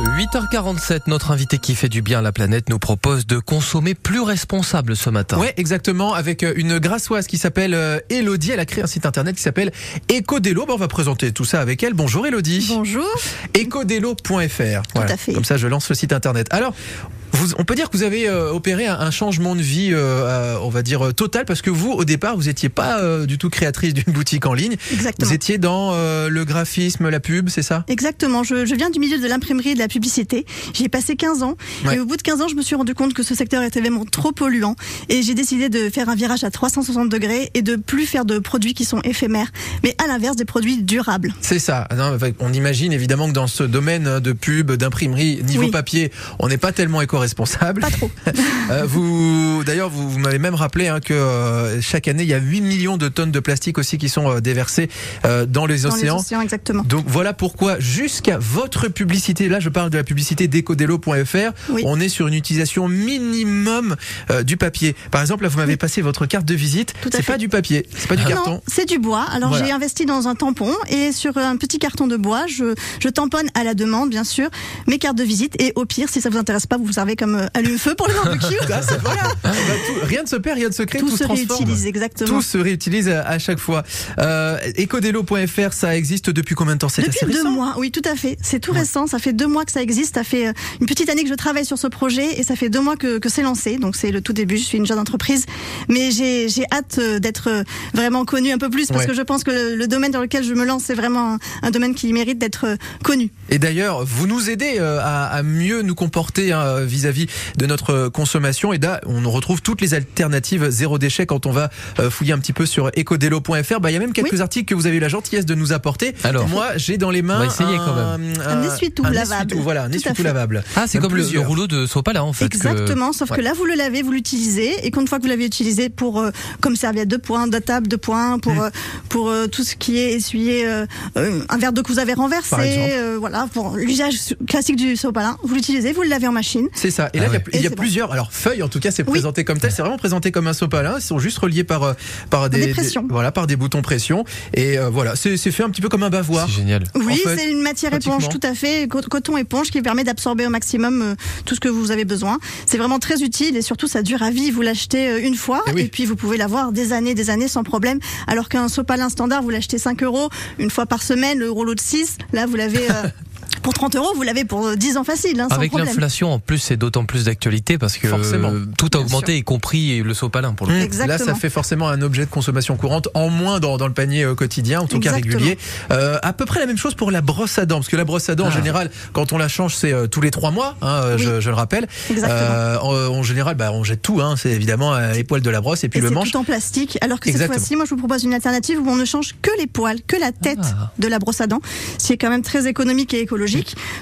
8h47, notre invité qui fait du bien à la planète nous propose de consommer plus responsable ce matin. Ouais, exactement, avec euh, une grassoise qui s'appelle euh, Elodie. Elle a créé un site internet qui s'appelle Ecodelo. on va présenter tout ça avec elle. Bonjour Elodie. Bonjour. Ecodelo.fr. Voilà. à fait. Comme ça, je lance le site internet. Alors, vous, on peut dire que vous avez euh, opéré un, changement de vie, euh, euh, on va dire total, parce que vous, au départ, vous étiez pas euh, du tout créatrice d'une boutique en ligne. Exactement. Vous étiez dans euh, le graphisme, la pub, c'est ça? Exactement. Je, je viens du milieu de l'imprimerie et de la publicité. J'y ai passé 15 ans. Ouais. Et au bout de 15 ans, je me suis rendu compte que ce secteur était vraiment trop polluant. Et j'ai décidé de faire un virage à 360 degrés et de plus faire de produits qui sont éphémères, mais à l'inverse des produits durables. C'est ça. Non, on imagine évidemment que dans ce domaine de pub, d'imprimerie, niveau Oui. papier, on n'est pas tellement éco-responsable. Pas trop. Euh, vous, d'ailleurs, vous, vous m'avez même rappelé hein, que euh, chaque année, il y a 8 millions de tonnes de plastique aussi qui sont euh, déversées dans les Dans les océans. océans, exactement. Donc voilà pourquoi jusqu'à votre publicité, là je parle de la publicité d'ecodelo.fr, Oui. on est sur une utilisation minimum du papier. Par exemple, là vous m'avez Oui. passé votre carte de visite, c'est pas du papier, c'est pas du carton. C'est du bois. Alors Voilà. j'ai investi dans un tampon et sur un petit carton de bois, je, je tamponne à la demande, bien sûr, mes cartes de visite. Et au pire, si ça vous intéresse pas, vous vous comme euh, allume-feu pour le barbecue. Ah, voilà. Bah, tout- rien ne se perd, rien ne se crée, tout, Tout se réutilise, exactement. Tout se réutilise à, à chaque fois. Euh, Ecodelo.fr, ça existe depuis combien de temps C'est Depuis assez deux récent mois, oui, tout à fait. C'est tout Ouais. récent. Ça fait deux mois que ça existe. Ça fait euh, une petite année que je travaille sur ce projet et ça fait deux mois que, que c'est lancé. Donc c'est le tout début. Je suis une jeune entreprise, mais j'ai hâte euh, d'être vraiment connue un peu plus parce Ouais. que je pense que le, le domaine dans lequel je me lance c'est vraiment un, un domaine qui mérite d'être connu. Et d'ailleurs, vous nous aidez à, à mieux nous comporter hein, vis-à-vis de notre consommation. Et là, on retrouve toutes les alternatives zéro déchet quand on va euh, fouiller un petit peu sur ecodelo.fr. Bah, il y a même quelques articles que vous avez eu la gentillesse de nous apporter. Alors. moi, j'ai dans les mains On va essayer un, quand même. Un essuie-tout un lavable. voilà, un essuie-tout lavable. Ah, c'est comme le, rouleau de sopalin en fait. que- Exactement, sauf Ouais. que là vous le lavez, vous l'utilisez et qu'une fois que vous l'avez utilisé pour euh, comme serviette de poing, de table de poing, pour Mm. euh, pour euh, tout ce qui est essuyer euh, un verre d'eau que vous avez renversé, euh, voilà, pour l'usage classique du sopalin, vous l'utilisez, vous le lavez en machine. C'est ça. Et là, Ah il y a- ouais. il y a, Et c'est bon. plusieurs. Alors, feuilles, en tout cas, c'est Oui. présenté comme tel. C'est vraiment présenté comme un sopalin. Ils sont juste reliés par, euh, par des, Des pressions. voilà, par des boutons pression. Et euh, voilà, c'est fait un petit peu comme un bavoir. C'est génial. Oui, fait, c'est une matière éponge, tout à fait, co- coton éponge qui permet d'absorber au maximum euh, tout ce que vous avez besoin. C'est vraiment très utile et surtout ça dure à vie. Vous l'achetez une fois Eh oui. et puis vous pouvez l'avoir des années, des années sans problème. Alors qu'un sopalin standard, vous l'achetez 5 euros une fois par semaine, le rouleau de 6, là vous l'avez euh, pour 30 euros, vous l'avez pour euh, 10 ans facile, hein, sans Avec l'inflation, en plus, c'est d'autant plus d'actualité parce que Forcément. euh, tout a Bien augmenté, y compris le sopalin pour le coup. Mmh. Exactement. Là, ça fait forcément un objet de consommation courante en moins dans, dans le panier euh, quotidien, en tout cas régulier. Euh, à peu près la même chose pour la brosse à dents, parce que la brosse à dents, en Ah. général, quand on la change, c'est euh, tous les trois mois, hein, euh, Oui. je, je le rappelle. Exactement. Euh, en, en général, bah, on jette tout, hein, c'est évidemment euh, les poils de la brosse et puis Et le manche. tout en plastique, alors que cette Exactement. fois-ci, moi, je vous propose une alternative où on ne change que les poils, que la tête Ah. de la brosse à dents, ce qui est quand même très économique et écologique.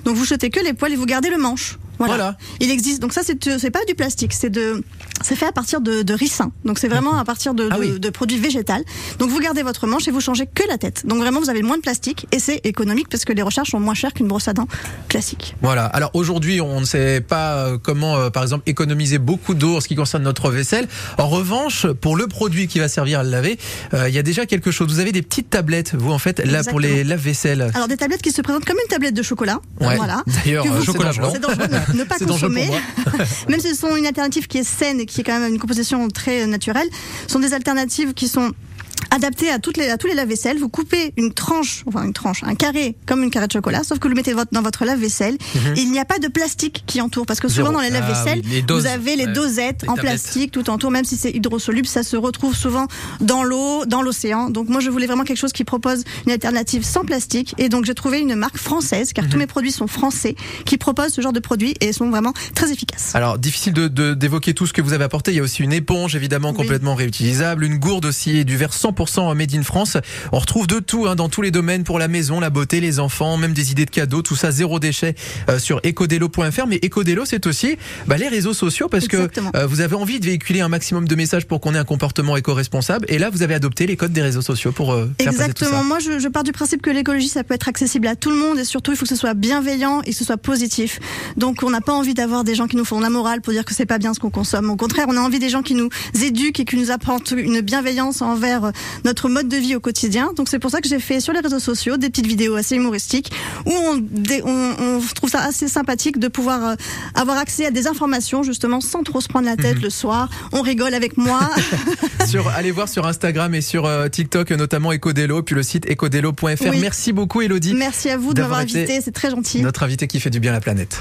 Donc, vous jetez que les poils et vous gardez le manche. Voilà. Voilà. Il existe. Donc ça, c'est c'est pas du plastique, c'est de, c'est fait à partir de, de ricin. Donc c'est vraiment à partir de, Ah de, oui. de produits végétaux. Donc vous gardez votre manche et vous changez que la tête. Donc vraiment, vous avez moins de plastique et c'est économique parce que les recherches sont moins chères qu'une brosse à dents classique. Voilà. Alors aujourd'hui, on ne sait pas euh, comment, euh, par exemple, économiser beaucoup d'eau en ce qui concerne notre vaisselle. En revanche, pour le produit qui va servir à le laver, euh, il y a déjà quelque chose. Vous avez des petites tablettes, vous en fait, là pour les lave-vaisselle. Alors des tablettes qui se présentent comme une tablette de chocolat. Ouais. Voilà. D'ailleurs, chocolat dangereux. Ne pas consommer. Même si ce sont une alternative qui est saine et qui est quand même une composition très naturelle, sont des alternatives qui sont adaptées à toutes les à tous les lave-vaisselle. Vous coupez une tranche, enfin une tranche, un carré comme une carré de chocolat, sauf que vous le mettez dans votre lave-vaisselle. Et il n'y a pas de plastique qui entoure parce que souvent Mhm. Zéro. dans les Ah oui, les doses. vous avez les dosettes Les en tablettes. plastique tout autour, même si c'est hydrosoluble, ça se retrouve souvent dans l'eau, dans l'océan. Donc moi je voulais vraiment quelque chose qui propose une alternative sans plastique et donc j'ai trouvé une marque française car tous mes produits sont français qui propose ce genre de produits et sont vraiment très efficaces. Alors difficile de de- d'évoquer tout ce que vous avez apporté. Il y a aussi une éponge évidemment Oui. complètement réutilisable, une gourde aussi et du verre 100% made in France. On retrouve de tout hein, dans tous les domaines pour la maison, la beauté, les enfants, même des idées de cadeaux, tout ça zéro déchet euh, sur ecodelo.fr. Mais ecodelo c'est aussi bah, les réseaux sociaux parce Exactement. que euh, vous avez envie de véhiculer un maximum de messages pour qu'on ait un comportement éco-responsable. Et là vous avez adopté les codes des réseaux sociaux pour euh, faire passer tout Exactement. ça. Moi, je, je pars du principe que l'écologie, ça peut être accessible à tout le monde et surtout, il faut que ce soit bienveillant et que ce soit positif. Donc, on n'a pas envie d'avoir des gens qui nous font la morale pour dire que c'est pas bien ce qu'on consomme. Au contraire, on a envie des gens qui nous éduquent et qui nous apportent une bienveillance envers notre mode de vie au quotidien. Donc c'est pour ça que j'ai fait sur les réseaux sociaux des petites vidéos assez humoristiques où on, on, on trouve ça assez sympathique de pouvoir euh, avoir accès à des informations justement sans trop se prendre la tête mhm. le soir. On rigole avec moi. sur, allez voir sur Instagram et sur euh, TikTok notamment Ecodelo puis le site ecodelo.fr. Merci beaucoup Elodie. Merci à vous de m'avoir invité, c'est très gentil. Notre invité qui fait du bien à la planète.